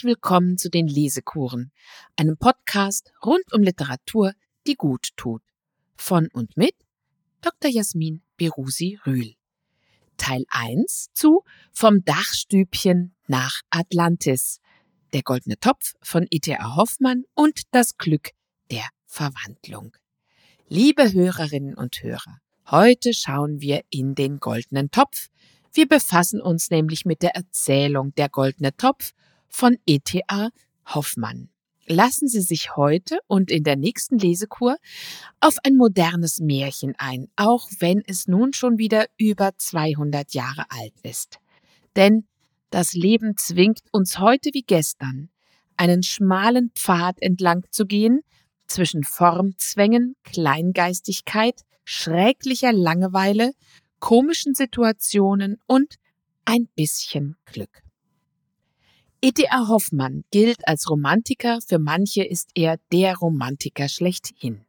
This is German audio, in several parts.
Herzlich willkommen zu den Lesekuren, einem Podcast rund um Literatur, die gut tut. Von und mit Dr. Jasmin Berusi Rühl. Teil 1 zu Vom Dachstübchen nach Atlantis. Der goldene Topf von E.T.A. Hoffmann und das Glück der Verwandlung. Liebe Hörerinnen und Hörer, heute schauen wir in den goldenen Topf. Wir befassen uns nämlich mit der Erzählung Der goldene Topf von E.T.A. Hoffmann. Lassen Sie sich heute und in der nächsten Lesekur auf ein modernes Märchen ein, auch wenn es nun schon wieder über 200 Jahre alt ist. Denn das Leben zwingt uns heute wie gestern, einen schmalen Pfad entlang zu gehen, zwischen Formzwängen, Kleingeistigkeit, schräglicher Langeweile, komischen Situationen und ein bisschen Glück. E.T.A. Hoffmann gilt als Romantiker, für manche ist er der Romantiker schlechthin.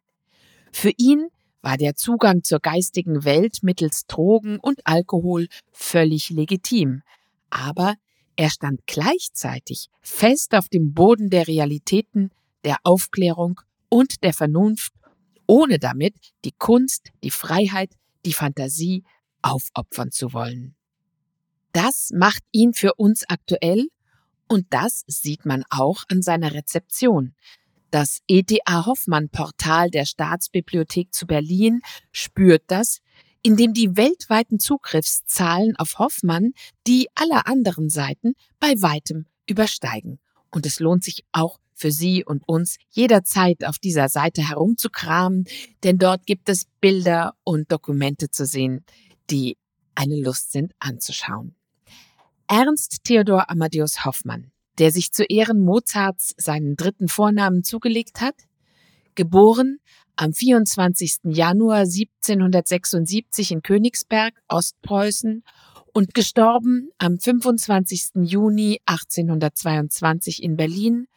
Für ihn war der Zugang zur geistigen Welt mittels Drogen und Alkohol völlig legitim, aber er stand gleichzeitig fest auf dem Boden der Realitäten, der Aufklärung und der Vernunft, ohne damit die Kunst, die Freiheit, die Fantasie aufopfern zu wollen. Das macht ihn für uns aktuell und das sieht man auch an seiner Rezeption. Das EDA Hoffmann Portal der Staatsbibliothek zu Berlin spürt das, indem die weltweiten Zugriffszahlen auf Hoffmann die aller anderen Seiten bei weitem übersteigen. Und es lohnt sich auch für Sie und uns jederzeit auf dieser Seite herumzukramen, denn dort gibt es Bilder und Dokumente zu sehen, die eine Lust sind anzuschauen. Ernst Theodor Amadeus Hoffmann, der sich zu Ehren Mozarts seinen dritten Vornamen zugelegt hat, geboren am 24. Januar 1776 in Königsberg, Ostpreußen und gestorben am 25. Juni 1822 in Berlin,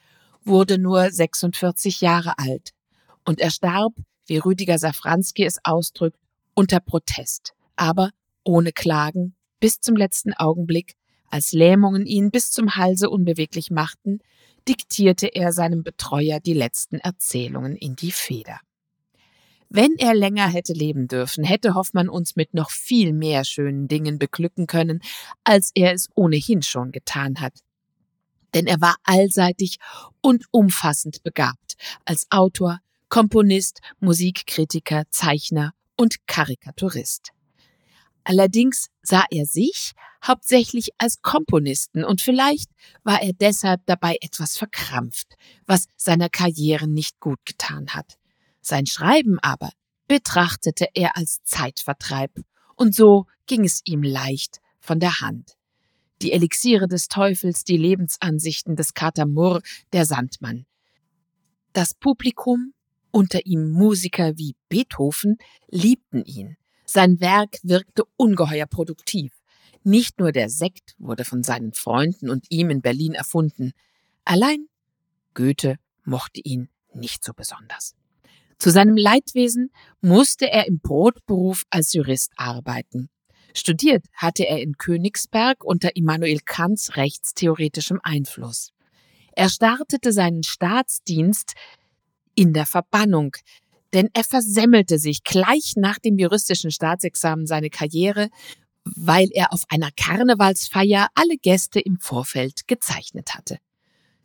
wurde nur 46 Jahre alt und er starb, wie Rüdiger Safranski es ausdrückt, unter Protest, aber ohne Klagen bis zum letzten Augenblick als Lähmungen ihn bis zum Halse unbeweglich machten, diktierte er seinem Betreuer die letzten Erzählungen in die Feder. Wenn er länger hätte leben dürfen, hätte Hoffmann uns mit noch viel mehr schönen Dingen beglücken können, als er es ohnehin schon getan hat. Denn er war allseitig und umfassend begabt als Autor, Komponist, Musikkritiker, Zeichner und Karikaturist. Allerdings sah er sich hauptsächlich als Komponisten und vielleicht war er deshalb dabei etwas verkrampft, was seiner Karriere nicht gut getan hat. Sein Schreiben aber betrachtete er als Zeitvertreib und so ging es ihm leicht von der Hand. Die Elixiere des Teufels, die Lebensansichten des Kater Murr, der Sandmann. Das Publikum, unter ihm Musiker wie Beethoven, liebten ihn. Sein Werk wirkte ungeheuer produktiv. Nicht nur der Sekt wurde von seinen Freunden und ihm in Berlin erfunden. Allein Goethe mochte ihn nicht so besonders. Zu seinem Leidwesen musste er im Brotberuf als Jurist arbeiten. Studiert hatte er in Königsberg unter Immanuel Kants rechtstheoretischem Einfluss. Er startete seinen Staatsdienst in der Verbannung, denn er versemmelte sich gleich nach dem juristischen Staatsexamen seine Karriere, weil er auf einer Karnevalsfeier alle Gäste im Vorfeld gezeichnet hatte.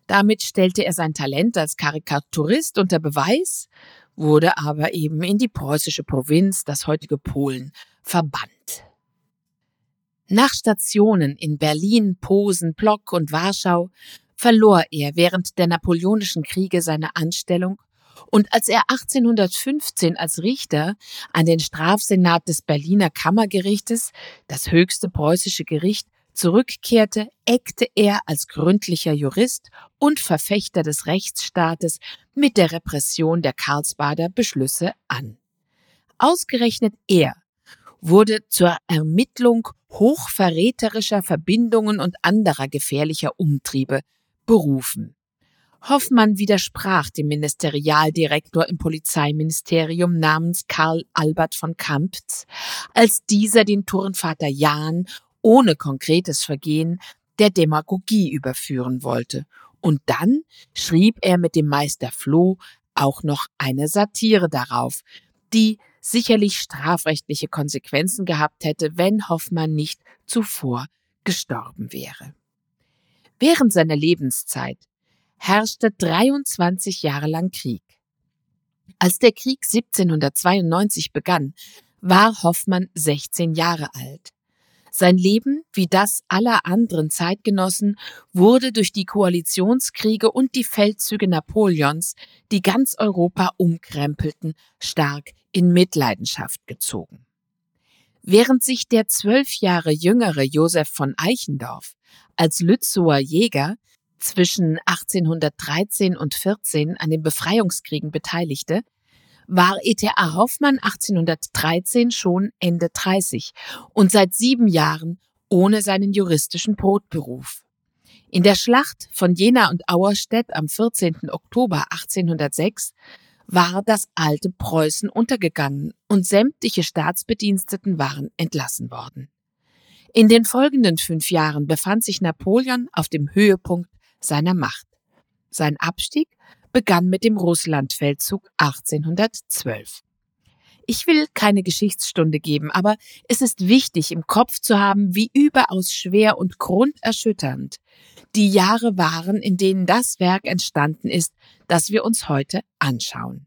Damit stellte er sein Talent als Karikaturist unter Beweis, wurde aber eben in die preußische Provinz, das heutige Polen, verbannt. Nach Stationen in Berlin, Posen, Block und Warschau verlor er während der Napoleonischen Kriege seine Anstellung und als er 1815 als Richter an den Strafsenat des Berliner Kammergerichtes, das höchste preußische Gericht, zurückkehrte, eckte er als gründlicher Jurist und Verfechter des Rechtsstaates mit der Repression der Karlsbader Beschlüsse an. Ausgerechnet er wurde zur Ermittlung hochverräterischer Verbindungen und anderer gefährlicher Umtriebe berufen. Hoffmann widersprach dem Ministerialdirektor im Polizeiministerium namens Karl Albert von Kamptz, als dieser den Turnvater Jahn ohne konkretes Vergehen der Demagogie überführen wollte. Und dann schrieb er mit dem Meister Floh auch noch eine Satire darauf, die sicherlich strafrechtliche Konsequenzen gehabt hätte, wenn Hoffmann nicht zuvor gestorben wäre. Während seiner Lebenszeit herrschte 23 Jahre lang Krieg. Als der Krieg 1792 begann, war Hoffmann 16 Jahre alt. Sein Leben, wie das aller anderen Zeitgenossen, wurde durch die Koalitionskriege und die Feldzüge Napoleons, die ganz Europa umkrempelten, stark in Mitleidenschaft gezogen. Während sich der zwölf Jahre jüngere Josef von Eichendorff als Lützower Jäger zwischen 1813 und 14 an den Befreiungskriegen beteiligte, war E.T.A. Hoffmann 1813 schon Ende 30 und seit sieben Jahren ohne seinen juristischen Brotberuf. In der Schlacht von Jena und Auerstedt am 14. Oktober 1806 war das alte Preußen untergegangen und sämtliche Staatsbediensteten waren entlassen worden. In den folgenden fünf Jahren befand sich Napoleon auf dem Höhepunkt seiner Macht. Sein Abstieg begann mit dem Russlandfeldzug 1812. Ich will keine Geschichtsstunde geben, aber es ist wichtig im Kopf zu haben, wie überaus schwer und grunderschütternd die Jahre waren, in denen das Werk entstanden ist, das wir uns heute anschauen.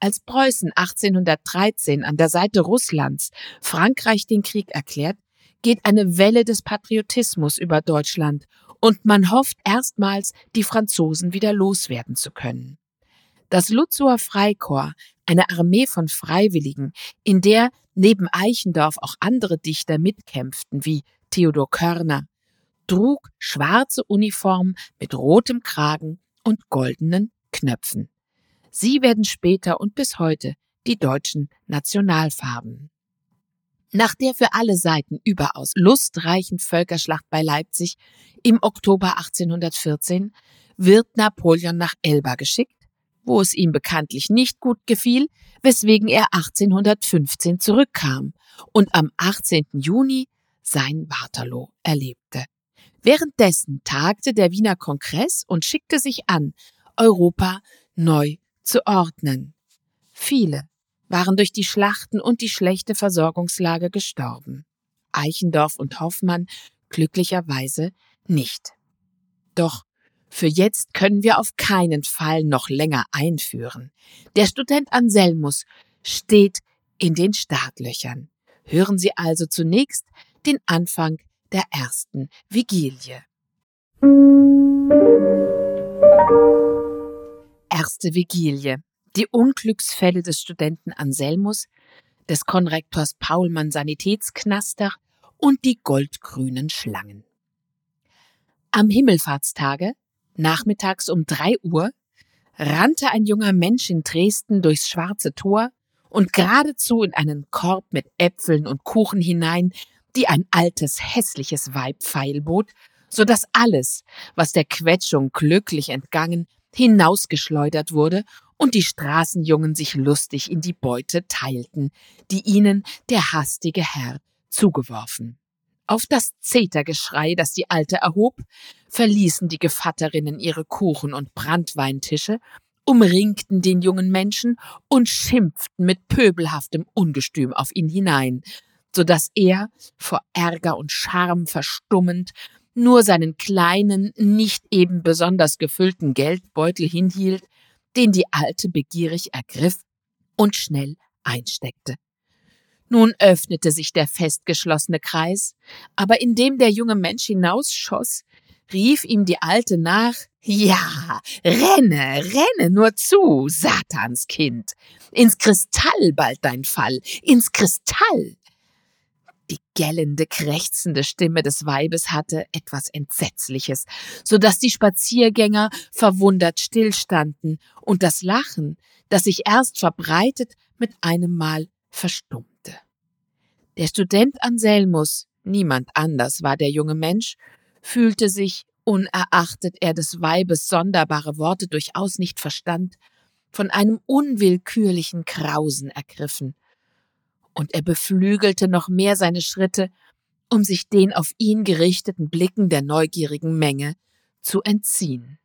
Als Preußen 1813 an der Seite Russlands Frankreich den Krieg erklärt, geht eine Welle des Patriotismus über Deutschland und man hofft erstmals, die Franzosen wieder loswerden zu können. Das Lutzower Freikorps, eine Armee von Freiwilligen, in der neben Eichendorff auch andere Dichter mitkämpften, wie Theodor Körner, trug schwarze Uniform mit rotem Kragen und goldenen Knöpfen. Sie werden später und bis heute die deutschen Nationalfarben. Nach der für alle Seiten überaus lustreichen Völkerschlacht bei Leipzig im Oktober 1814 wird Napoleon nach Elba geschickt, wo es ihm bekanntlich nicht gut gefiel, weswegen er 1815 zurückkam und am 18. Juni sein Waterloo erlebte. Währenddessen tagte der Wiener Kongress und schickte sich an, Europa neu zu ordnen. Viele waren durch die Schlachten und die schlechte Versorgungslage gestorben. Eichendorff und Hoffmann glücklicherweise nicht. Doch für jetzt können wir auf keinen Fall noch länger einführen. Der Student Anselmus steht in den Startlöchern. Hören Sie also zunächst den Anfang der ersten Vigilie. Erste Vigilie. Die Unglücksfälle des Studenten Anselmus, des Konrektors Paulmann Sanitätsknaster und die goldgrünen Schlangen. Am Himmelfahrtstage, nachmittags um drei Uhr, rannte ein junger Mensch in Dresden durchs schwarze Tor und geradezu in einen Korb mit Äpfeln und Kuchen hinein, die ein altes, hässliches Weib feilbot, so dass alles, was der Quetschung glücklich entgangen, hinausgeschleudert wurde und die Straßenjungen sich lustig in die Beute teilten, die ihnen der hastige Herr zugeworfen. Auf das Zetergeschrei, das die Alte erhob, verließen die Gevatterinnen ihre Kuchen- und Brandweintische, umringten den jungen Menschen und schimpften mit pöbelhaftem Ungestüm auf ihn hinein, so dass er, vor Ärger und Scham verstummend, nur seinen kleinen, nicht eben besonders gefüllten Geldbeutel hinhielt, den die Alte begierig ergriff und schnell einsteckte. Nun öffnete sich der festgeschlossene Kreis, aber indem der junge Mensch hinausschoss, rief ihm die Alte nach Ja, renne, renne nur zu, Satanskind. Ins Kristall bald dein Fall, ins Kristall. Die gellende, krächzende Stimme des Weibes hatte etwas Entsetzliches, so dass die Spaziergänger verwundert stillstanden und das Lachen, das sich erst verbreitet, mit einem Mal verstummte. Der Student Anselmus, niemand anders war der junge Mensch, fühlte sich, unerachtet er des Weibes sonderbare Worte durchaus nicht verstand, von einem unwillkürlichen Krausen ergriffen und er beflügelte noch mehr seine Schritte, um sich den auf ihn gerichteten Blicken der neugierigen Menge zu entziehen.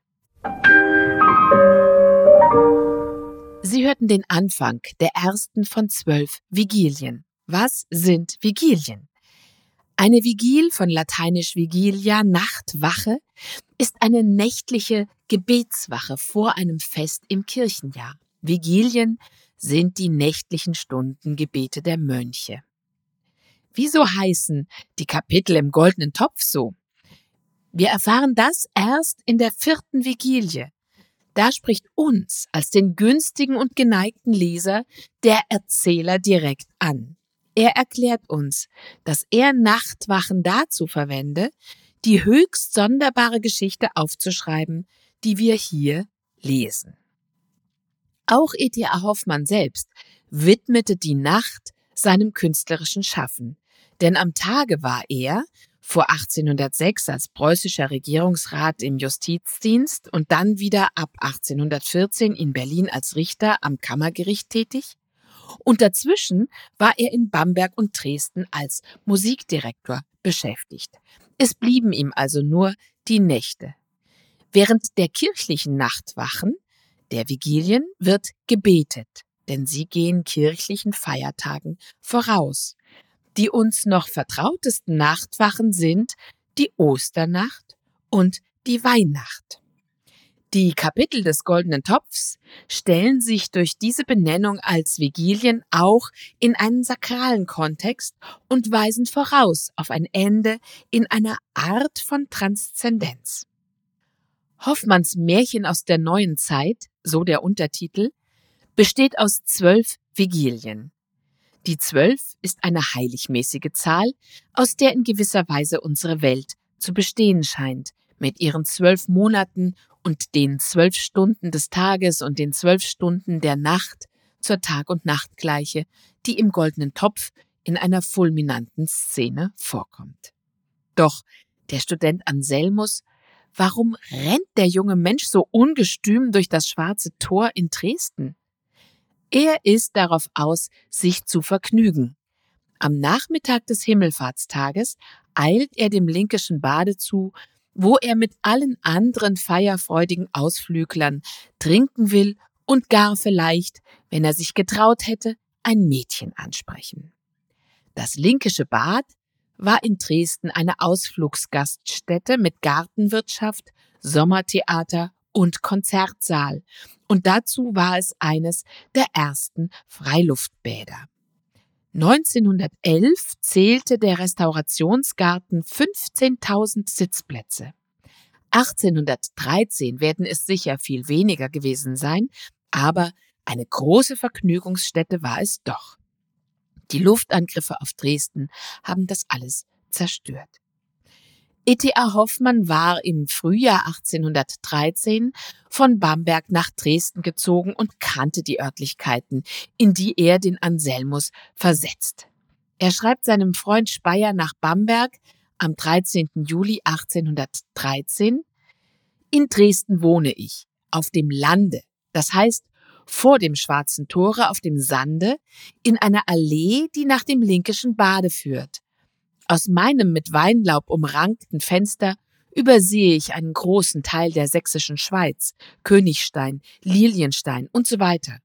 Sie hörten den Anfang der ersten von zwölf Vigilien. Was sind Vigilien? Eine Vigil von lateinisch Vigilia, Nachtwache, ist eine nächtliche Gebetswache vor einem Fest im Kirchenjahr. Vigilien sind die nächtlichen Stundengebete der Mönche. Wieso heißen die Kapitel im goldenen Topf so? Wir erfahren das erst in der vierten Vigilie. Da spricht uns als den günstigen und geneigten Leser der Erzähler direkt an. Er erklärt uns, dass er Nachtwachen dazu verwende, die höchst sonderbare Geschichte aufzuschreiben, die wir hier lesen. Auch E.T.A. Hoffmann selbst widmete die Nacht seinem künstlerischen Schaffen, denn am Tage war er, vor 1806 als preußischer Regierungsrat im Justizdienst und dann wieder ab 1814 in Berlin als Richter am Kammergericht tätig. Und dazwischen war er in Bamberg und Dresden als Musikdirektor beschäftigt. Es blieben ihm also nur die Nächte. Während der kirchlichen Nachtwachen, der Vigilien, wird gebetet, denn sie gehen kirchlichen Feiertagen voraus. Die uns noch vertrautesten Nachtwachen sind die Osternacht und die Weihnacht. Die Kapitel des Goldenen Topfs stellen sich durch diese Benennung als Vigilien auch in einen sakralen Kontext und weisen voraus auf ein Ende in einer Art von Transzendenz. Hoffmanns Märchen aus der neuen Zeit, so der Untertitel, besteht aus zwölf Vigilien. Die zwölf ist eine heiligmäßige Zahl, aus der in gewisser Weise unsere Welt zu bestehen scheint, mit ihren zwölf Monaten und den zwölf Stunden des Tages und den zwölf Stunden der Nacht zur Tag- und Nachtgleiche, die im goldenen Topf in einer fulminanten Szene vorkommt. Doch der Student Anselmus, warum rennt der junge Mensch so ungestüm durch das schwarze Tor in Dresden? Er ist darauf aus, sich zu vergnügen. Am Nachmittag des Himmelfahrtstages eilt er dem linkischen Bade zu, wo er mit allen anderen feierfreudigen Ausflüglern trinken will und gar vielleicht, wenn er sich getraut hätte, ein Mädchen ansprechen. Das linkische Bad war in Dresden eine Ausflugsgaststätte mit Gartenwirtschaft, Sommertheater und Konzertsaal und dazu war es eines der ersten Freiluftbäder. 1911 zählte der Restaurationsgarten 15.000 Sitzplätze. 1813 werden es sicher viel weniger gewesen sein, aber eine große Vergnügungsstätte war es doch. Die Luftangriffe auf Dresden haben das alles zerstört. E.T.A. Hoffmann war im Frühjahr 1813 von Bamberg nach Dresden gezogen und kannte die Örtlichkeiten, in die er den Anselmus versetzt. Er schreibt seinem Freund Speyer nach Bamberg am 13. Juli 1813 In Dresden wohne ich, auf dem Lande, das heißt vor dem Schwarzen Tore auf dem Sande, in einer Allee, die nach dem Linkischen Bade führt. Aus meinem mit Weinlaub umrankten Fenster übersehe ich einen großen Teil der sächsischen Schweiz, Königstein, Lilienstein und so weiter.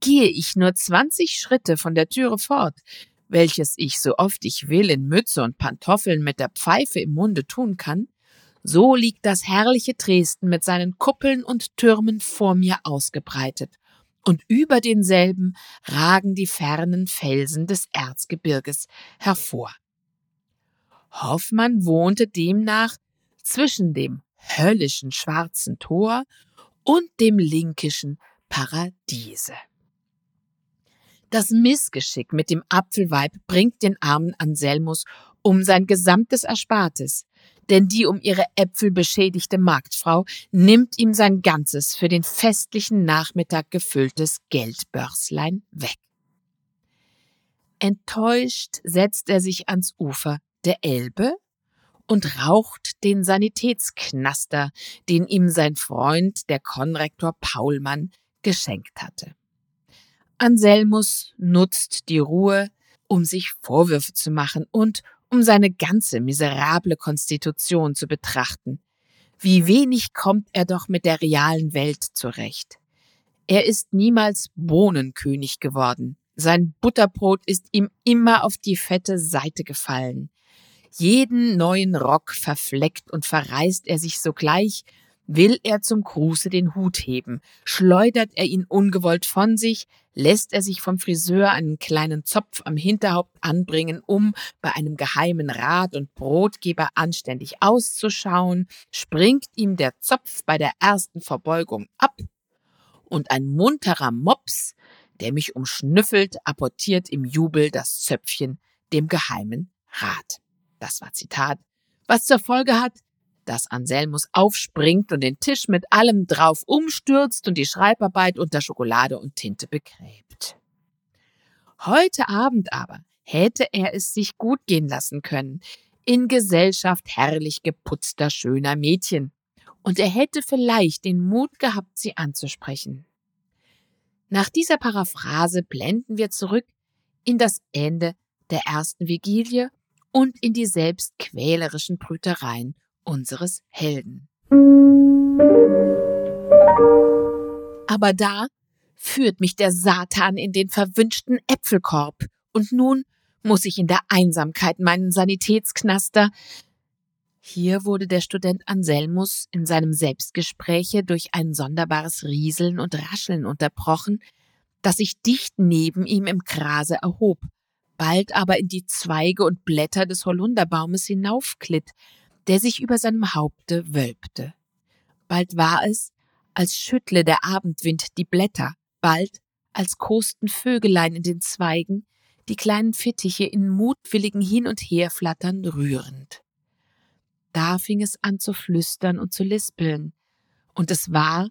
Gehe ich nur 20 Schritte von der Türe fort, welches ich so oft ich will in Mütze und Pantoffeln mit der Pfeife im Munde tun kann, so liegt das herrliche Dresden mit seinen Kuppeln und Türmen vor mir ausgebreitet, und über denselben ragen die fernen Felsen des Erzgebirges hervor. Hoffmann wohnte demnach zwischen dem höllischen schwarzen Tor und dem linkischen Paradiese. Das Missgeschick mit dem Apfelweib bringt den armen Anselmus um sein gesamtes Erspartes, denn die um ihre Äpfel beschädigte Marktfrau nimmt ihm sein ganzes für den festlichen Nachmittag gefülltes Geldbörslein weg. Enttäuscht setzt er sich ans Ufer der Elbe und raucht den Sanitätsknaster, den ihm sein Freund, der Konrektor Paulmann, geschenkt hatte. Anselmus nutzt die Ruhe, um sich Vorwürfe zu machen und um seine ganze miserable Konstitution zu betrachten. Wie wenig kommt er doch mit der realen Welt zurecht. Er ist niemals Bohnenkönig geworden. Sein Butterbrot ist ihm immer auf die fette Seite gefallen. Jeden neuen Rock verfleckt und verreißt er sich sogleich, Will er zum Gruße den Hut heben, schleudert er ihn ungewollt von sich, lässt er sich vom Friseur einen kleinen Zopf am Hinterhaupt anbringen, um bei einem geheimen Rat und Brotgeber anständig auszuschauen, springt ihm der Zopf bei der ersten Verbeugung ab, und ein munterer Mops, der mich umschnüffelt, apportiert im Jubel das Zöpfchen dem geheimen Rat. Das war Zitat, was zur Folge hat, dass Anselmus aufspringt und den Tisch mit allem drauf umstürzt und die Schreibarbeit unter Schokolade und Tinte begräbt. Heute Abend aber hätte er es sich gut gehen lassen können, in Gesellschaft herrlich geputzter, schöner Mädchen, und er hätte vielleicht den Mut gehabt, sie anzusprechen. Nach dieser Paraphrase blenden wir zurück in das Ende der ersten Vigilie und in die selbstquälerischen Brütereien unseres Helden. Aber da führt mich der Satan in den verwünschten Äpfelkorb, und nun muss ich in der Einsamkeit meinen Sanitätsknaster. Hier wurde der Student Anselmus in seinem Selbstgespräche durch ein sonderbares Rieseln und Rascheln unterbrochen, das sich dicht neben ihm im Grase erhob, bald aber in die Zweige und Blätter des Holunderbaumes hinaufglitt, der sich über seinem Haupte wölbte. Bald war es, als schüttle der Abendwind die Blätter, bald als kosten Vögelein in den Zweigen, die kleinen Fittiche in mutwilligen Hin und Herflattern rührend. Da fing es an zu flüstern und zu lispeln, und es war,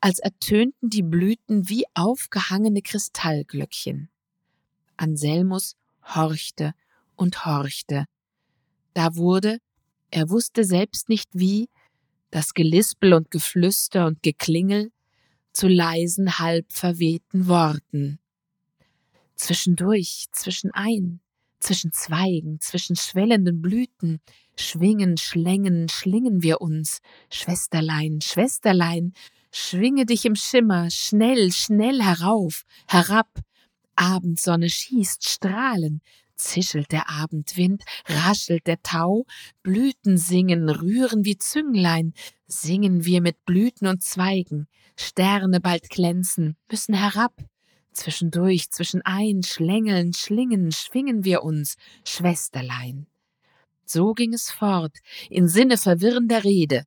als ertönten die Blüten wie aufgehangene Kristallglöckchen. Anselmus horchte und horchte. Da wurde, er wusste selbst nicht wie, das Gelispel und Geflüster und Geklingel zu leisen, halb verwehten Worten. Zwischendurch, zwischenein, zwischen Zweigen, zwischen schwellenden Blüten, schwingen, schlängen, schlingen wir uns, Schwesterlein, Schwesterlein, schwinge dich im Schimmer, schnell, schnell herauf, herab, Abendsonne schießt Strahlen, zischelt der Abendwind, raschelt der Tau, Blüten singen, rühren wie Zünglein, singen wir mit Blüten und Zweigen, Sterne bald glänzen, müssen herab, zwischendurch, zwischenein, schlängeln, schlingen, schwingen wir uns, Schwesterlein. So ging es fort, in Sinne verwirrender Rede.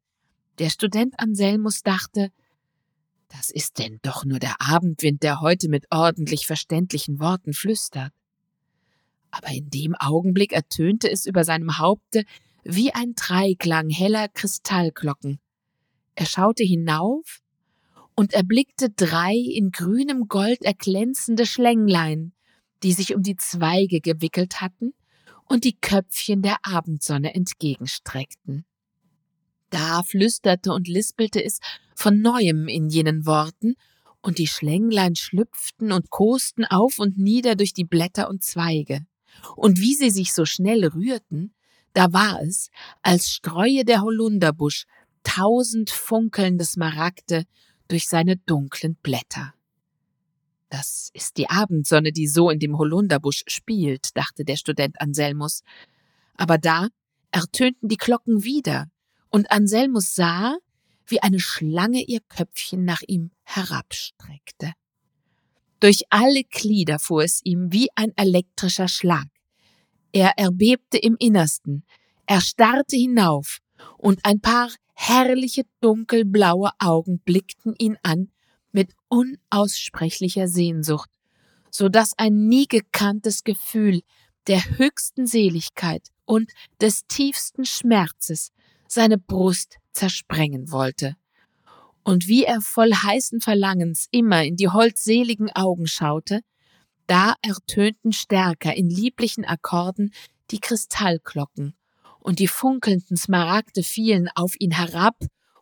Der Student Anselmus dachte, das ist denn doch nur der Abendwind, der heute mit ordentlich verständlichen Worten flüstert aber in dem Augenblick ertönte es über seinem Haupte wie ein Dreiklang heller Kristallglocken. Er schaute hinauf und erblickte drei in grünem Gold erglänzende Schlänglein, die sich um die Zweige gewickelt hatten und die Köpfchen der Abendsonne entgegenstreckten. Da flüsterte und lispelte es von neuem in jenen Worten, und die Schlänglein schlüpften und kosten auf und nieder durch die Blätter und Zweige. Und wie sie sich so schnell rührten, da war es, als streue der Holunderbusch tausend funkelnde Smaragde durch seine dunklen Blätter. Das ist die Abendsonne, die so in dem Holunderbusch spielt, dachte der Student Anselmus. Aber da ertönten die Glocken wieder, und Anselmus sah, wie eine Schlange ihr Köpfchen nach ihm herabstreckte. Durch alle Glieder fuhr es ihm wie ein elektrischer Schlag. Er erbebte im Innersten, er starrte hinauf, und ein paar herrliche dunkelblaue Augen blickten ihn an mit unaussprechlicher Sehnsucht, so dass ein nie gekanntes Gefühl der höchsten Seligkeit und des tiefsten Schmerzes seine Brust zersprengen wollte und wie er voll heißen Verlangens immer in die holdseligen Augen schaute, da ertönten stärker in lieblichen Akkorden die Kristallglocken, und die funkelnden Smaragde fielen auf ihn herab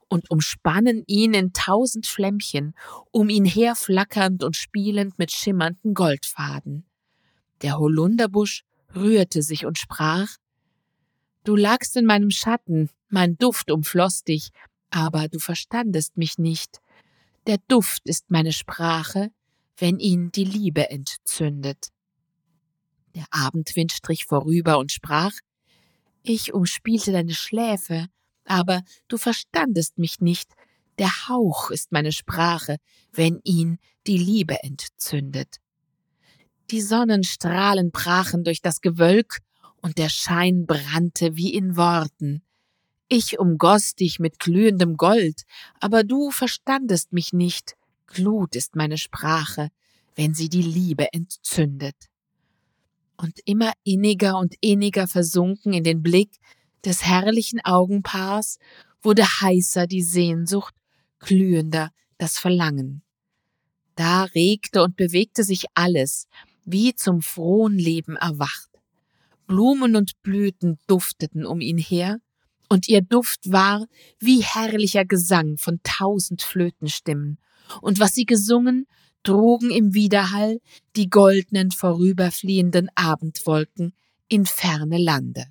und umspannen ihn in tausend Flämmchen, um ihn herflackernd und spielend mit schimmernden Goldfaden. Der Holunderbusch rührte sich und sprach Du lagst in meinem Schatten, mein Duft umfloss dich, aber du verstandest mich nicht. Der Duft ist meine Sprache, wenn ihn die Liebe entzündet. Der Abendwind strich vorüber und sprach Ich umspielte deine Schläfe, aber du verstandest mich nicht. Der Hauch ist meine Sprache, wenn ihn die Liebe entzündet. Die Sonnenstrahlen brachen durch das Gewölk, und der Schein brannte wie in Worten. Ich umgoss dich mit glühendem Gold, aber du verstandest mich nicht. Glut ist meine Sprache, wenn sie die Liebe entzündet. Und immer inniger und inniger versunken in den Blick des herrlichen Augenpaars wurde heißer die Sehnsucht, glühender das Verlangen. Da regte und bewegte sich alles, wie zum frohen Leben erwacht. Blumen und Blüten dufteten um ihn her, und ihr Duft war wie herrlicher Gesang von tausend Flötenstimmen, und was sie gesungen, trugen im Widerhall die goldenen vorüberfliehenden Abendwolken in ferne Lande.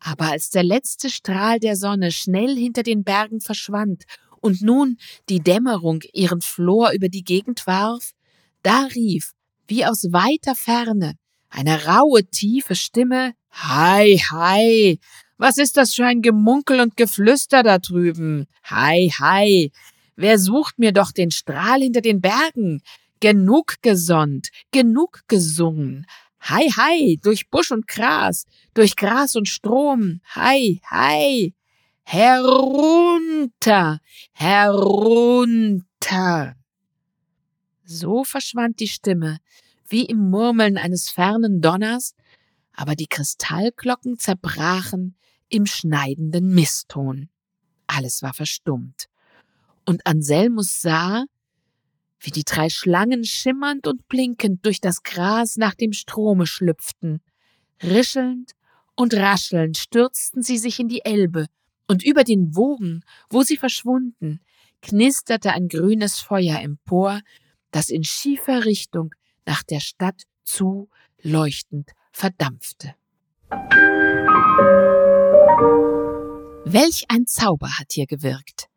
Aber als der letzte Strahl der Sonne schnell hinter den Bergen verschwand und nun die Dämmerung ihren Flor über die Gegend warf, da rief, wie aus weiter Ferne, eine raue, tiefe Stimme. Hi, hi. Was ist das für ein Gemunkel und Geflüster da drüben? Hi, hi. Wer sucht mir doch den Strahl hinter den Bergen? Genug gesonnt, genug gesungen. Hi, hi, durch Busch und Gras, durch Gras und Strom. Hi, hi. Herunter, herunter. So verschwand die Stimme, wie im Murmeln eines fernen Donners, aber die Kristallglocken zerbrachen im schneidenden Misston. Alles war verstummt. Und Anselmus sah, wie die drei Schlangen schimmernd und blinkend durch das Gras nach dem Strome schlüpften. Rischelnd und raschelnd stürzten sie sich in die Elbe, und über den Wogen, wo sie verschwunden, knisterte ein grünes Feuer empor, das in schiefer Richtung nach der Stadt zu leuchtend verdampfte. Welch ein Zauber hat hier gewirkt.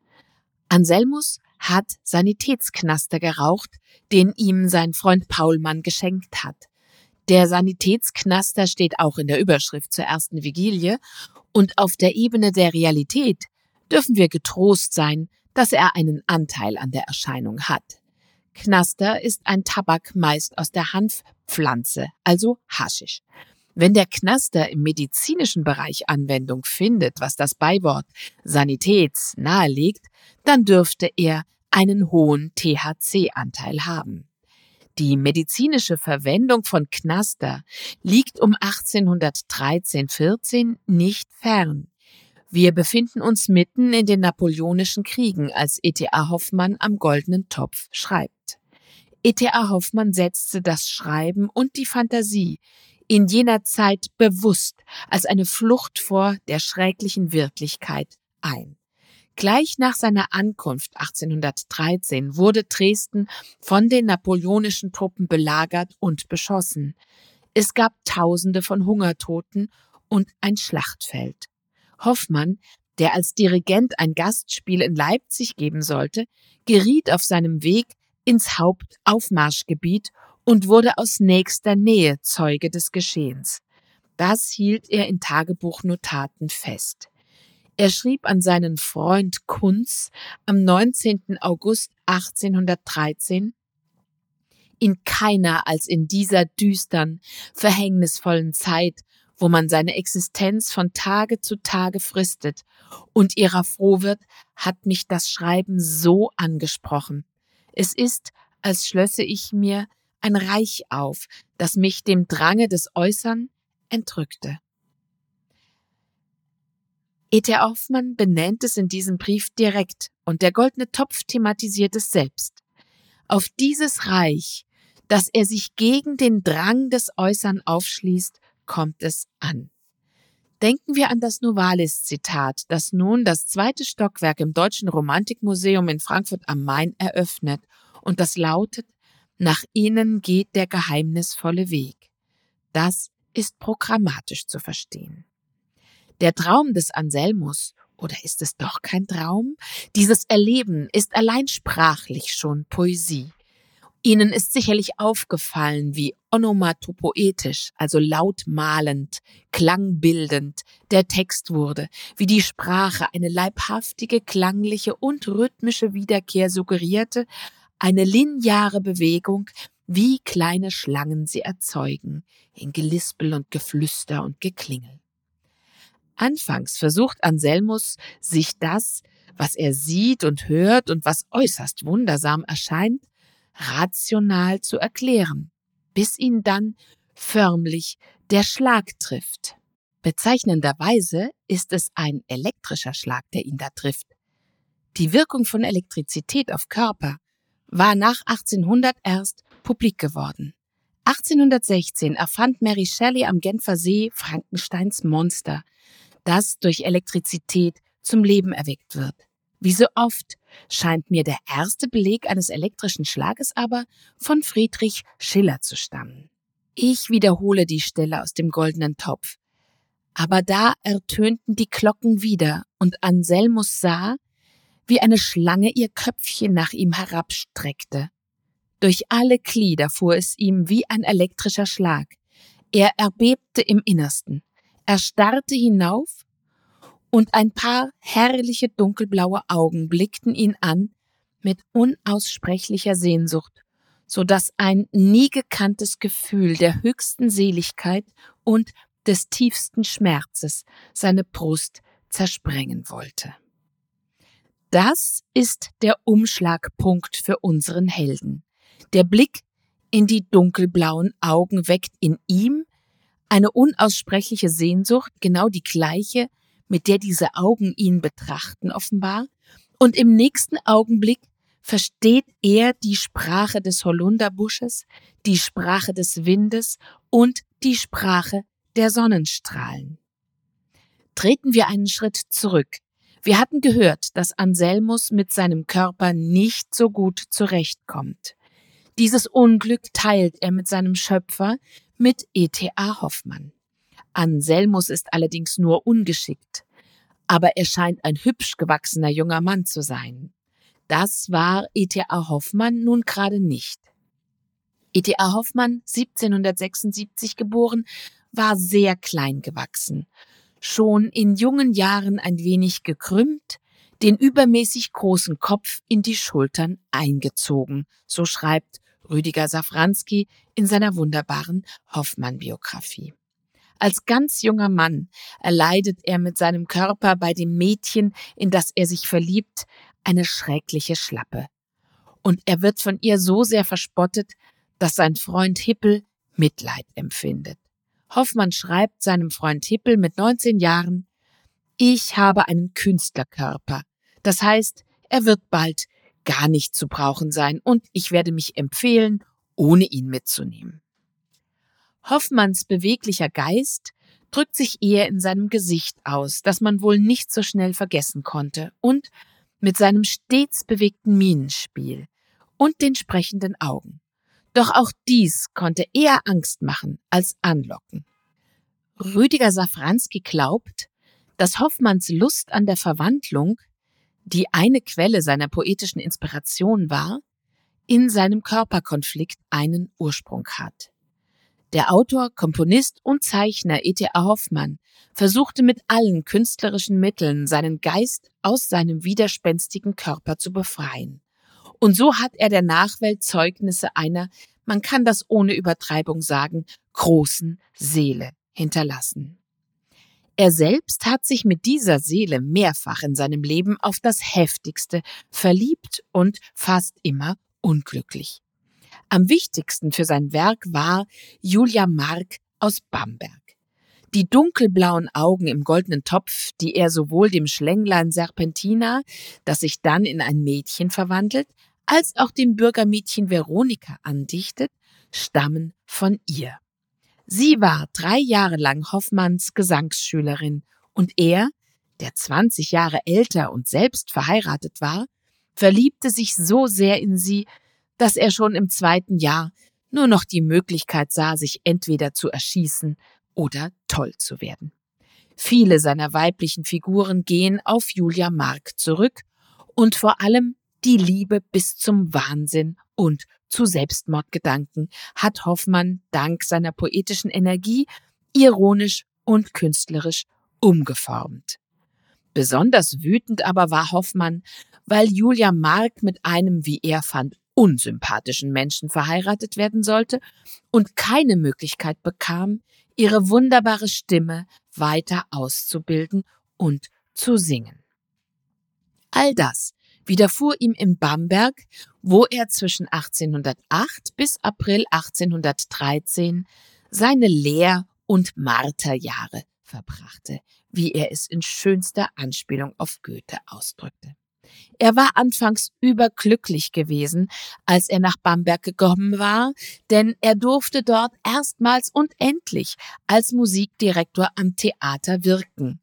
Anselmus hat Sanitätsknaster geraucht, den ihm sein Freund Paulmann geschenkt hat. Der Sanitätsknaster steht auch in der Überschrift zur ersten Vigilie, und auf der Ebene der Realität dürfen wir getrost sein, dass er einen Anteil an der Erscheinung hat. Knaster ist ein Tabak meist aus der Hanfpflanze, also Haschisch. Wenn der Knaster im medizinischen Bereich Anwendung findet, was das Beiwort Sanitäts nahelegt, dann dürfte er einen hohen THC-Anteil haben. Die medizinische Verwendung von Knaster liegt um 1813-14 nicht fern. Wir befinden uns mitten in den Napoleonischen Kriegen, als E.T.A. Hoffmann am Goldenen Topf schreibt. E.T.A. Hoffmann setzte das Schreiben und die Fantasie in jener Zeit bewusst als eine Flucht vor der schrecklichen Wirklichkeit ein. Gleich nach seiner Ankunft 1813 wurde Dresden von den napoleonischen Truppen belagert und beschossen. Es gab Tausende von Hungertoten und ein Schlachtfeld. Hoffmann, der als Dirigent ein Gastspiel in Leipzig geben sollte, geriet auf seinem Weg ins Hauptaufmarschgebiet und wurde aus nächster Nähe Zeuge des Geschehens. Das hielt er in Tagebuchnotaten fest. Er schrieb an seinen Freund Kunz am 19. August 1813 In keiner als in dieser düstern, verhängnisvollen Zeit, wo man seine Existenz von Tage zu Tage fristet und ihrer froh wird, hat mich das Schreiben so angesprochen. Es ist, als schlösse ich mir ein Reich auf, das mich dem Drange des Äußern entrückte. E.T. Hoffmann benennt es in diesem Brief direkt und der goldene Topf thematisiert es selbst. Auf dieses Reich, das er sich gegen den Drang des Äußern aufschließt, kommt es an. Denken wir an das Novalis-Zitat, das nun das zweite Stockwerk im Deutschen Romantikmuseum in Frankfurt am Main eröffnet und das lautet, nach ihnen geht der geheimnisvolle Weg. Das ist programmatisch zu verstehen. Der Traum des Anselmus, oder ist es doch kein Traum? Dieses Erleben ist allein sprachlich schon Poesie. Ihnen ist sicherlich aufgefallen, wie onomatopoetisch, also lautmalend, klangbildend der Text wurde, wie die Sprache eine leibhaftige, klangliche und rhythmische Wiederkehr suggerierte, eine lineare Bewegung, wie kleine Schlangen sie erzeugen, in Gelispel und Geflüster und Geklingel. Anfangs versucht Anselmus, sich das, was er sieht und hört und was äußerst wundersam erscheint, rational zu erklären, bis ihn dann förmlich der Schlag trifft. Bezeichnenderweise ist es ein elektrischer Schlag, der ihn da trifft. Die Wirkung von Elektrizität auf Körper war nach 1800 erst publik geworden. 1816 erfand Mary Shelley am Genfer See Frankensteins Monster, das durch Elektrizität zum Leben erweckt wird. Wie so oft scheint mir der erste Beleg eines elektrischen Schlages aber von Friedrich Schiller zu stammen. Ich wiederhole die Stelle aus dem goldenen Topf. Aber da ertönten die Glocken wieder, und Anselmus sah, wie eine Schlange ihr Köpfchen nach ihm herabstreckte. Durch alle Glieder fuhr es ihm wie ein elektrischer Schlag. Er erbebte im Innersten. Er starrte hinauf und ein paar herrliche dunkelblaue Augen blickten ihn an mit unaussprechlicher Sehnsucht, so dass ein nie gekanntes Gefühl der höchsten Seligkeit und des tiefsten Schmerzes seine Brust zersprengen wollte. Das ist der Umschlagpunkt für unseren Helden. Der Blick in die dunkelblauen Augen weckt in ihm eine unaussprechliche Sehnsucht, genau die gleiche, mit der diese Augen ihn betrachten offenbar, und im nächsten Augenblick versteht er die Sprache des Holunderbusches, die Sprache des Windes und die Sprache der Sonnenstrahlen. Treten wir einen Schritt zurück. Wir hatten gehört, dass Anselmus mit seinem Körper nicht so gut zurechtkommt. Dieses Unglück teilt er mit seinem Schöpfer, mit E.T.A. Hoffmann. Anselmus ist allerdings nur ungeschickt, aber er scheint ein hübsch gewachsener junger Mann zu sein. Das war E.T.A. Hoffmann nun gerade nicht. E.T.A. Hoffmann, 1776 geboren, war sehr klein gewachsen, schon in jungen Jahren ein wenig gekrümmt, den übermäßig großen Kopf in die Schultern eingezogen, so schreibt Rüdiger Safranski in seiner wunderbaren Hoffmann-Biografie. Als ganz junger Mann erleidet er mit seinem Körper bei dem Mädchen, in das er sich verliebt, eine schreckliche Schlappe. Und er wird von ihr so sehr verspottet, dass sein Freund Hippel Mitleid empfindet. Hoffmann schreibt seinem Freund Hippel mit 19 Jahren, ich habe einen Künstlerkörper. Das heißt, er wird bald gar nicht zu brauchen sein und ich werde mich empfehlen, ohne ihn mitzunehmen. Hoffmanns beweglicher Geist drückt sich eher in seinem Gesicht aus, das man wohl nicht so schnell vergessen konnte, und mit seinem stets bewegten Mienenspiel und den sprechenden Augen. Doch auch dies konnte eher Angst machen als anlocken. Rüdiger Safranski glaubt, dass Hoffmanns Lust an der Verwandlung, die eine Quelle seiner poetischen Inspiration war, in seinem Körperkonflikt einen Ursprung hat. Der Autor, Komponist und Zeichner E.T.A. Hoffmann versuchte mit allen künstlerischen Mitteln seinen Geist aus seinem widerspenstigen Körper zu befreien. Und so hat er der Nachwelt Zeugnisse einer, man kann das ohne Übertreibung sagen, großen Seele hinterlassen. Er selbst hat sich mit dieser Seele mehrfach in seinem Leben auf das heftigste verliebt und fast immer unglücklich. Am wichtigsten für sein Werk war Julia Mark aus Bamberg. Die dunkelblauen Augen im goldenen Topf, die er sowohl dem Schlänglein Serpentina, das sich dann in ein Mädchen verwandelt, als auch dem Bürgermädchen Veronika andichtet, stammen von ihr. Sie war drei Jahre lang Hoffmanns Gesangsschülerin und er, der 20 Jahre älter und selbst verheiratet war, verliebte sich so sehr in sie, dass er schon im zweiten Jahr nur noch die Möglichkeit sah, sich entweder zu erschießen oder toll zu werden. Viele seiner weiblichen Figuren gehen auf Julia Mark zurück und vor allem die Liebe bis zum Wahnsinn und zu Selbstmordgedanken hat Hoffmann dank seiner poetischen Energie ironisch und künstlerisch umgeformt. Besonders wütend aber war Hoffmann, weil Julia Mark mit einem, wie er fand, unsympathischen Menschen verheiratet werden sollte und keine Möglichkeit bekam, ihre wunderbare Stimme weiter auszubilden und zu singen. All das widerfuhr ihm in Bamberg, wo er zwischen 1808 bis April 1813 seine Lehr- und Marterjahre verbrachte, wie er es in schönster Anspielung auf Goethe ausdrückte. Er war anfangs überglücklich gewesen, als er nach Bamberg gekommen war, denn er durfte dort erstmals und endlich als Musikdirektor am Theater wirken.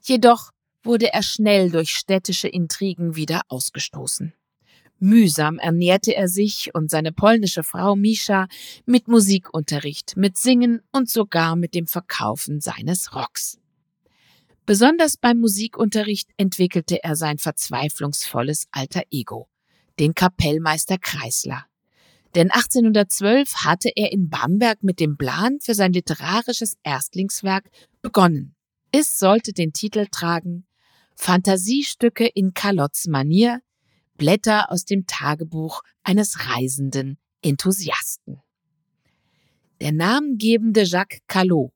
Jedoch wurde er schnell durch städtische Intrigen wieder ausgestoßen. Mühsam ernährte er sich und seine polnische Frau Mischa mit Musikunterricht, mit Singen und sogar mit dem Verkaufen seines Rocks. Besonders beim Musikunterricht entwickelte er sein verzweiflungsvolles alter Ego, den Kapellmeister Kreisler. Denn 1812 hatte er in Bamberg mit dem Plan für sein literarisches Erstlingswerk begonnen. Es sollte den Titel tragen Fantasiestücke in Calots Manier, Blätter aus dem Tagebuch eines reisenden Enthusiasten. Der namengebende Jacques Callot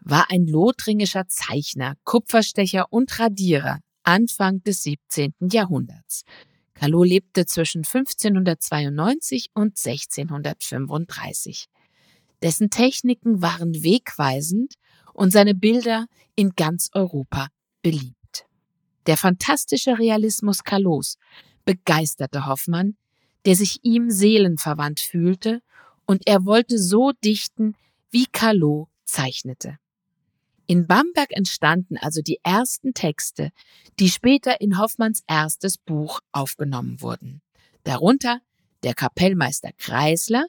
war ein lothringischer Zeichner, Kupferstecher und Radierer Anfang des 17. Jahrhunderts. Callot lebte zwischen 1592 und 1635. Dessen Techniken waren wegweisend und seine Bilder in ganz Europa beliebt. Der fantastische Realismus Calots begeisterte Hoffmann, der sich ihm seelenverwandt fühlte, und er wollte so dichten, wie Calot zeichnete. In Bamberg entstanden also die ersten Texte, die später in Hoffmanns erstes Buch aufgenommen wurden. Darunter der Kapellmeister Kreisler,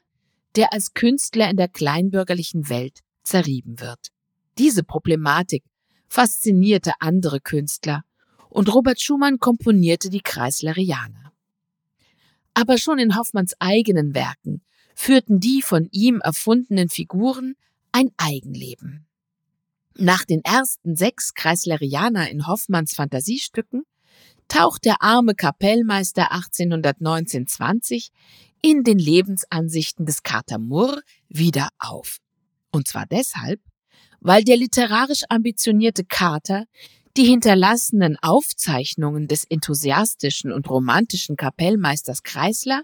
der als Künstler in der kleinbürgerlichen Welt zerrieben wird. Diese Problematik faszinierte andere Künstler und Robert Schumann komponierte die Kreislerianer. Aber schon in Hoffmanns eigenen Werken führten die von ihm erfundenen Figuren ein Eigenleben. Nach den ersten sechs Kreislerianer in Hoffmanns Fantasiestücken taucht der arme Kapellmeister 1819-20 in den Lebensansichten des Kater Murr wieder auf. Und zwar deshalb, weil der literarisch ambitionierte Kater die hinterlassenen Aufzeichnungen des enthusiastischen und romantischen Kapellmeisters Kreisler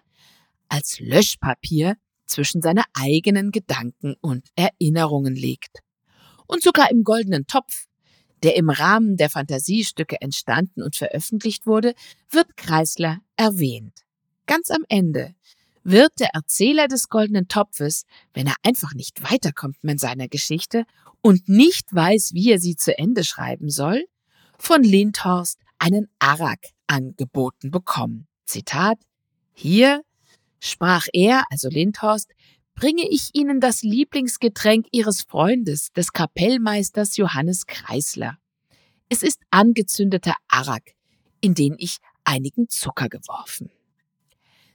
als Löschpapier zwischen seine eigenen Gedanken und Erinnerungen legt. Und sogar im goldenen Topf, der im Rahmen der Fantasiestücke entstanden und veröffentlicht wurde, wird Kreisler erwähnt. Ganz am Ende wird der Erzähler des goldenen Topfes, wenn er einfach nicht weiterkommt mit seiner Geschichte und nicht weiß, wie er sie zu Ende schreiben soll, von Lindhorst einen Arak angeboten bekommen. Zitat, hier sprach er, also Lindhorst, bringe ich Ihnen das Lieblingsgetränk Ihres Freundes, des Kapellmeisters Johannes Kreisler. Es ist angezündeter Arak, in den ich einigen Zucker geworfen.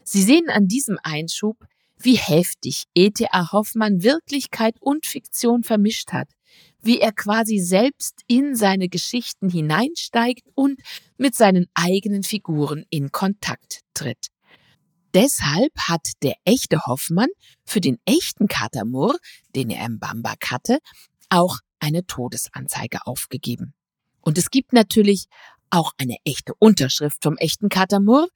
Sie sehen an diesem Einschub, wie heftig E.T.A. Hoffmann Wirklichkeit und Fiktion vermischt hat, wie er quasi selbst in seine Geschichten hineinsteigt und mit seinen eigenen Figuren in Kontakt tritt. Deshalb hat der echte Hoffmann für den echten Katamur, den er im Bambak hatte, auch eine Todesanzeige aufgegeben. Und es gibt natürlich auch eine echte Unterschrift vom echten Katamur.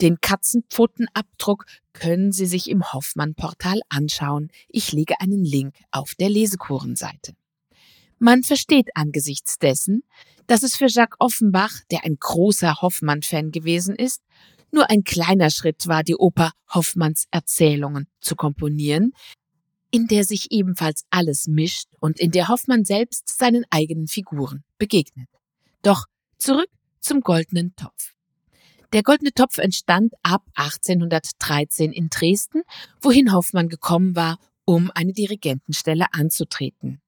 Den Katzenpfotenabdruck können Sie sich im Hoffmann-Portal anschauen. Ich lege einen Link auf der Lesekurenseite. Man versteht angesichts dessen, dass es für Jacques Offenbach, der ein großer Hoffmann-Fan gewesen ist, nur ein kleiner Schritt war, die Oper Hoffmanns Erzählungen zu komponieren, in der sich ebenfalls alles mischt und in der Hoffmann selbst seinen eigenen Figuren begegnet. Doch zurück zum goldenen Topf. Der goldene Topf entstand ab 1813 in Dresden, wohin Hoffmann gekommen war, um eine Dirigentenstelle anzutreten.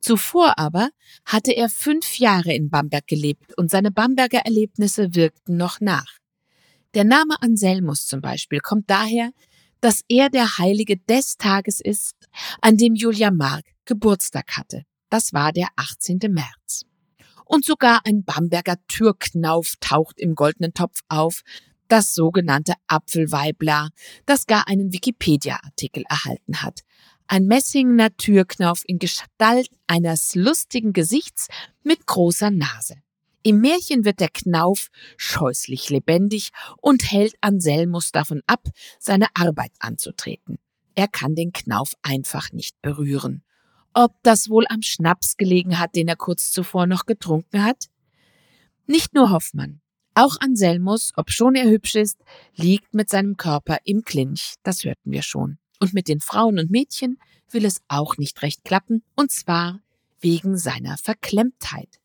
Zuvor aber hatte er fünf Jahre in Bamberg gelebt und seine Bamberger Erlebnisse wirkten noch nach. Der Name Anselmus zum Beispiel kommt daher, dass er der Heilige des Tages ist, an dem Julia Mark Geburtstag hatte. Das war der 18. März. Und sogar ein Bamberger Türknauf taucht im goldenen Topf auf, das sogenannte Apfelweibler, das gar einen Wikipedia-Artikel erhalten hat. Ein messingener Türknauf in Gestalt eines lustigen Gesichts mit großer Nase. Im Märchen wird der Knauf scheußlich lebendig und hält Anselmus davon ab, seine Arbeit anzutreten. Er kann den Knauf einfach nicht berühren. Ob das wohl am Schnaps gelegen hat, den er kurz zuvor noch getrunken hat? Nicht nur Hoffmann, auch Anselmus, obschon er hübsch ist, liegt mit seinem Körper im Clinch, das hörten wir schon. Und mit den Frauen und Mädchen will es auch nicht recht klappen, und zwar wegen seiner Verklemmtheit.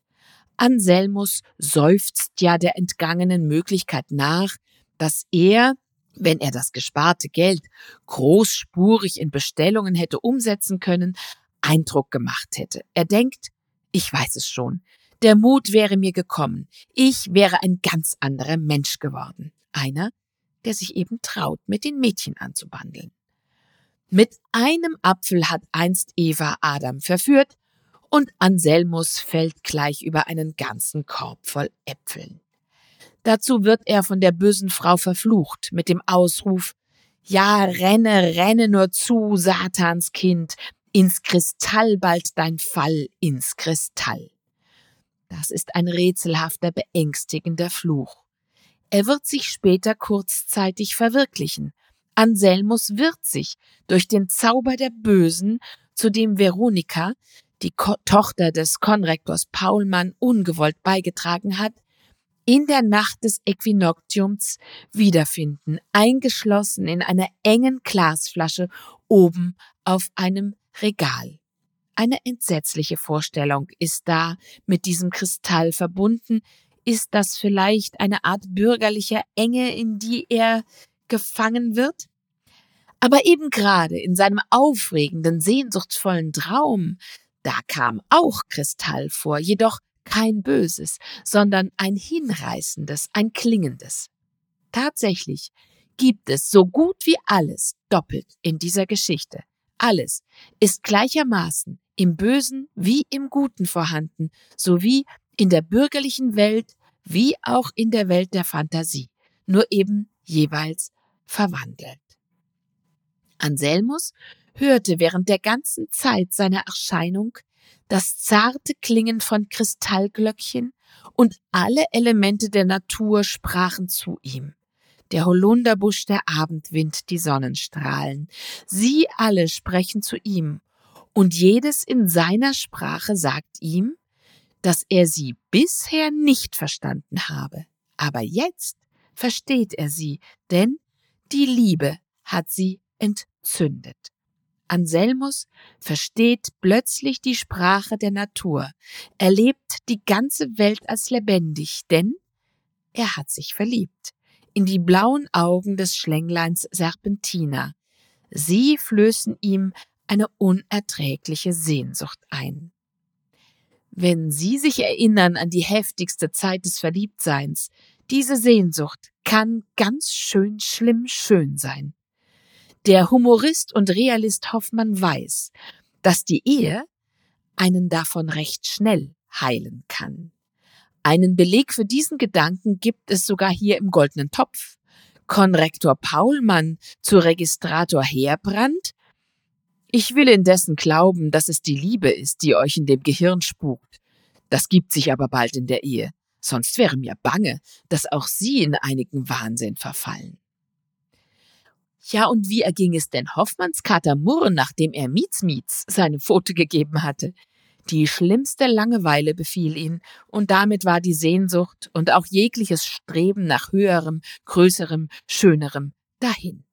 Anselmus seufzt ja der entgangenen Möglichkeit nach, dass er, wenn er das gesparte Geld großspurig in Bestellungen hätte umsetzen können, Eindruck gemacht hätte. Er denkt, ich weiß es schon, der Mut wäre mir gekommen, ich wäre ein ganz anderer Mensch geworden. Einer, der sich eben traut, mit den Mädchen anzubandeln. Mit einem Apfel hat einst Eva Adam verführt, und Anselmus fällt gleich über einen ganzen Korb voll Äpfeln. Dazu wird er von der bösen Frau verflucht mit dem Ausruf Ja, renne, renne nur zu, Satans Kind, ins Kristall bald dein Fall, ins Kristall. Das ist ein rätselhafter, beängstigender Fluch. Er wird sich später kurzzeitig verwirklichen. Anselmus wird sich durch den Zauber der Bösen, zu dem Veronika, die Ko Tochter des Konrektors Paulmann, ungewollt beigetragen hat, in der Nacht des Äquinoktiums wiederfinden, eingeschlossen in einer engen Glasflasche oben auf einem Regal. Eine entsetzliche Vorstellung ist da mit diesem Kristall verbunden. Ist das vielleicht eine Art bürgerlicher Enge, in die er gefangen wird? Aber eben gerade in seinem aufregenden, sehnsuchtsvollen Traum, da kam auch Kristall vor, jedoch kein böses, sondern ein hinreißendes, ein klingendes. Tatsächlich gibt es so gut wie alles doppelt in dieser Geschichte. Alles ist gleichermaßen im Bösen wie im Guten vorhanden, sowie in der bürgerlichen Welt wie auch in der Welt der Fantasie, nur eben jeweils verwandelt. Anselmus hörte während der ganzen Zeit seiner Erscheinung das zarte Klingen von Kristallglöckchen und alle Elemente der Natur sprachen zu ihm der Holunderbusch, der Abendwind, die Sonnenstrahlen. Sie alle sprechen zu ihm, und jedes in seiner Sprache sagt ihm, dass er sie bisher nicht verstanden habe. Aber jetzt versteht er sie, denn die Liebe hat sie entzündet. Anselmus versteht plötzlich die Sprache der Natur, erlebt die ganze Welt als lebendig, denn er hat sich verliebt in die blauen Augen des Schlängleins Serpentina. Sie flößen ihm eine unerträgliche Sehnsucht ein. Wenn Sie sich erinnern an die heftigste Zeit des Verliebtseins, diese Sehnsucht kann ganz schön schlimm schön sein. Der Humorist und Realist Hoffmann weiß, dass die Ehe einen davon recht schnell heilen kann. Einen Beleg für diesen Gedanken gibt es sogar hier im goldenen Topf. Konrektor Paulmann zu Registrator Heerbrand. Ich will indessen glauben, dass es die Liebe ist, die euch in dem Gehirn spukt. Das gibt sich aber bald in der Ehe. Sonst wäre mir bange, dass auch Sie in einigen Wahnsinn verfallen. Ja, und wie erging es denn Hoffmanns Kater Murr, nachdem er Mietz Mietz seine Pfote gegeben hatte? Die schlimmste Langeweile befiel ihn, und damit war die Sehnsucht und auch jegliches Streben nach höherem, größerem, schönerem dahin.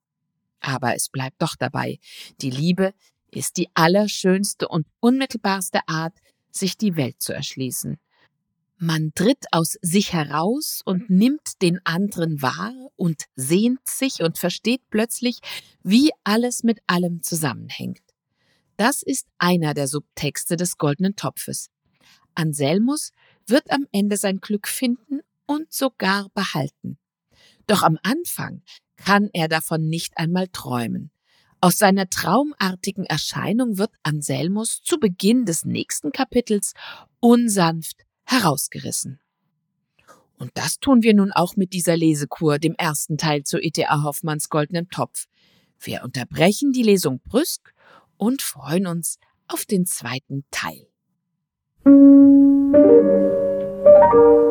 Aber es bleibt doch dabei, die Liebe ist die allerschönste und unmittelbarste Art, sich die Welt zu erschließen. Man tritt aus sich heraus und nimmt den anderen wahr und sehnt sich und versteht plötzlich, wie alles mit allem zusammenhängt. Das ist einer der Subtexte des goldenen Topfes. Anselmus wird am Ende sein Glück finden und sogar behalten. Doch am Anfang kann er davon nicht einmal träumen. Aus seiner traumartigen Erscheinung wird Anselmus zu Beginn des nächsten Kapitels unsanft herausgerissen. Und das tun wir nun auch mit dieser Lesekur, dem ersten Teil zu E.T.A. Hoffmanns Goldenem Topf. Wir unterbrechen die Lesung brüsk und freuen uns auf den zweiten Teil. Musik